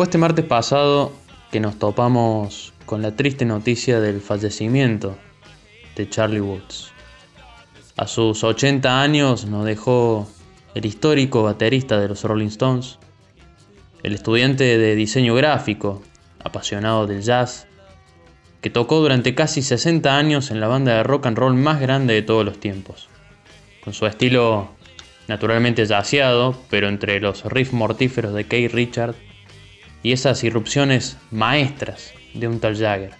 Fue este martes pasado que nos topamos con la triste noticia del fallecimiento de Charlie Woods. A sus 80 años nos dejó el histórico baterista de los Rolling Stones, el estudiante de diseño gráfico, apasionado del jazz, que tocó durante casi 60 años en la banda de rock and roll más grande de todos los tiempos, con su estilo naturalmente jazzeado, pero entre los riffs mortíferos de Keith Richard y esas irrupciones maestras de un tal Jagger.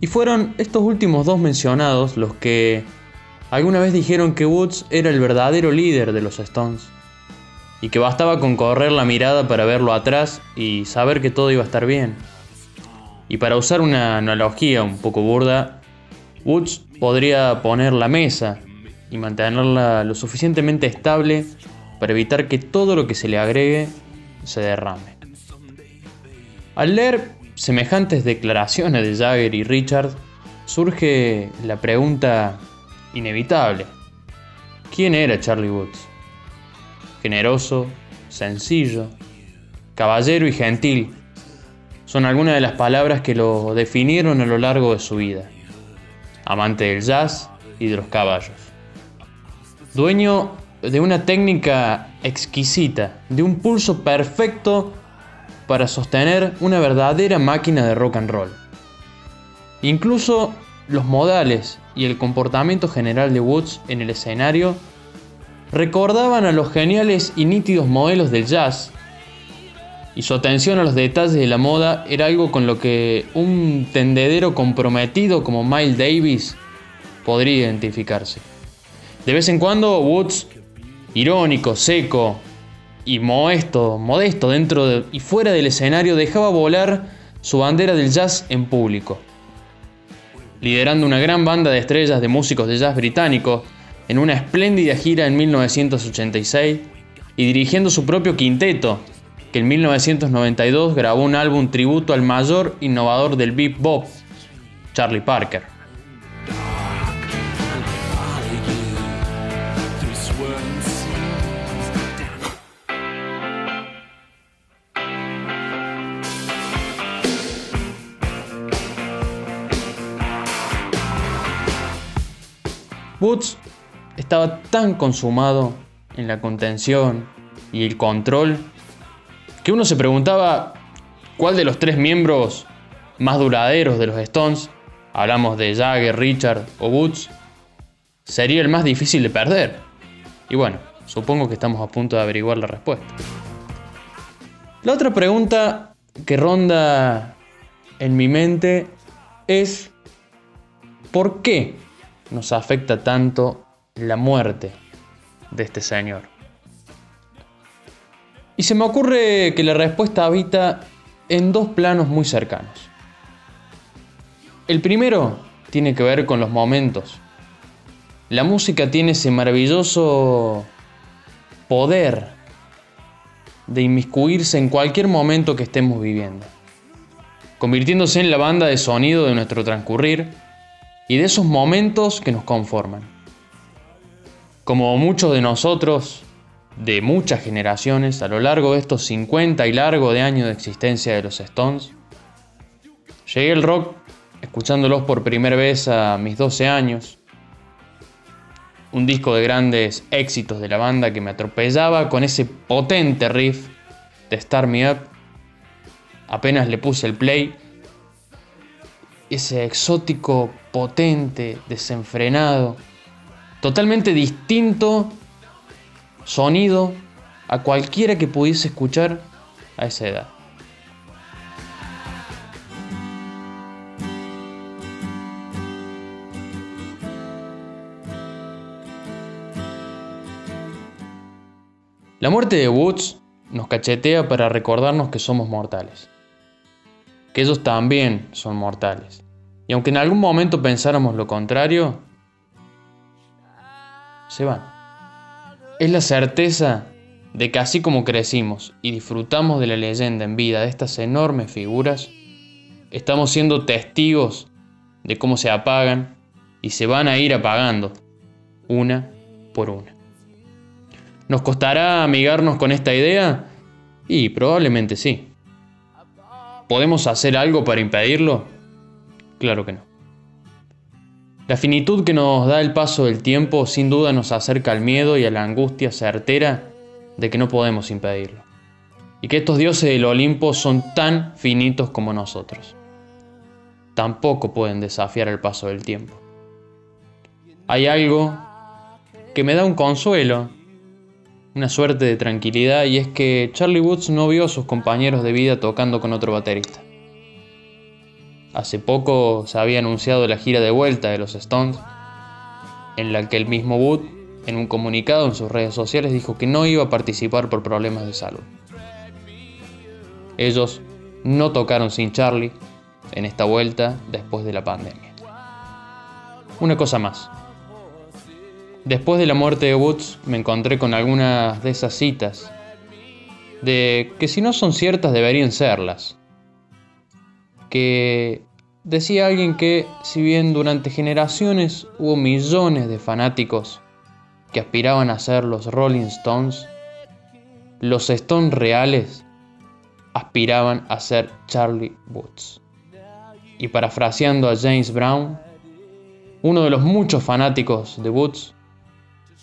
Y fueron estos últimos dos mencionados los que alguna vez dijeron que Woods era el verdadero líder de los Stones y que bastaba con correr la mirada para verlo atrás y saber que todo iba a estar bien. Y para usar una analogía un poco burda, Woods podría poner la mesa y mantenerla lo suficientemente estable para evitar que todo lo que se le agregue se derrame. Al leer semejantes declaraciones de Jagger y Richard, surge la pregunta inevitable. ¿Quién era Charlie Woods? Generoso, sencillo, caballero y gentil son algunas de las palabras que lo definieron a lo largo de su vida. Amante del jazz y de los caballos. Dueño de una técnica exquisita, de un pulso perfecto para sostener una verdadera máquina de rock and roll. Incluso los modales y el comportamiento general de Woods en el escenario recordaban a los geniales y nítidos modelos del jazz, y su atención a los detalles de la moda era algo con lo que un tendedero comprometido como Miles Davis podría identificarse. De vez en cuando Woods, irónico, seco y modesto, modesto dentro y fuera del escenario, dejaba volar su bandera del jazz en público liderando una gran banda de estrellas de músicos de jazz británicos en una espléndida gira en 1986 y dirigiendo su propio quinteto, que en 1992 grabó un álbum tributo al mayor innovador del bebop, Charlie Parker. Woods estaba tan consumado en la contención y el control que uno se preguntaba cuál de los tres miembros más duraderos de los Stones, hablamos de Jagger, Richard o Woods, sería el más difícil de perder. Y bueno, supongo que estamos a punto de averiguar la respuesta. La otra pregunta que ronda en mi mente es ¿por qué nos afecta tanto la muerte de este señor? Y se me ocurre que la respuesta habita en dos planos muy cercanos. El primero tiene que ver con los momentos. La música tiene ese maravilloso poder de inmiscuirse en cualquier momento que estemos viviendo, convirtiéndose en la banda de sonido de nuestro transcurrir y de esos momentos que nos conforman. Como muchos de nosotros, de muchas generaciones, a lo largo de estos 50 y largo de años de existencia de los Stones, llegué al rock escuchándolos por primera vez a mis 12 años, un disco de grandes éxitos de la banda que me atropellaba con ese potente riff de Start Me Up. Apenas le puse el play, ese exótico potente, desenfrenado, totalmente distinto sonido a cualquiera que pudiese escuchar a esa edad. La muerte de Woods nos cachetea para recordarnos que somos mortales, que ellos también son mortales y aunque en algún momento pensáramos lo contrario, se van. Es la certeza de que así como crecimos y disfrutamos de la leyenda en vida de estas enormes figuras, estamos siendo testigos de cómo se apagan y se van a ir apagando una por una. ¿Nos costará amigarnos con esta idea? Y probablemente sí. ¿Podemos hacer algo para impedirlo? Claro que no. La finitud que nos da el paso del tiempo sin duda nos acerca al miedo y a la angustia certera de que no podemos impedirlo. Y que estos dioses del Olimpo son tan finitos como nosotros. Tampoco pueden desafiar el paso del tiempo. Hay algo que me da un consuelo, una suerte de tranquilidad, y es que Charlie Woods no vio a sus compañeros de vida tocando con otro baterista. Hace poco se había anunciado la gira de vuelta de los Stones, en la que el mismo Wood, en un comunicado en sus redes sociales, dijo que no iba a participar por problemas de salud. Ellos no tocaron sin Charlie en esta vuelta después de la pandemia. Una cosa más. Después de la muerte de Woods me encontré con algunas de esas citas, de que si no son ciertas deberían serlas que decía alguien que si bien durante generaciones hubo millones de fanáticos que aspiraban a ser los Rolling Stones, los Stones reales aspiraban a ser Charlie Woods. Y parafraseando a James Brown, uno de los muchos fanáticos de Woods,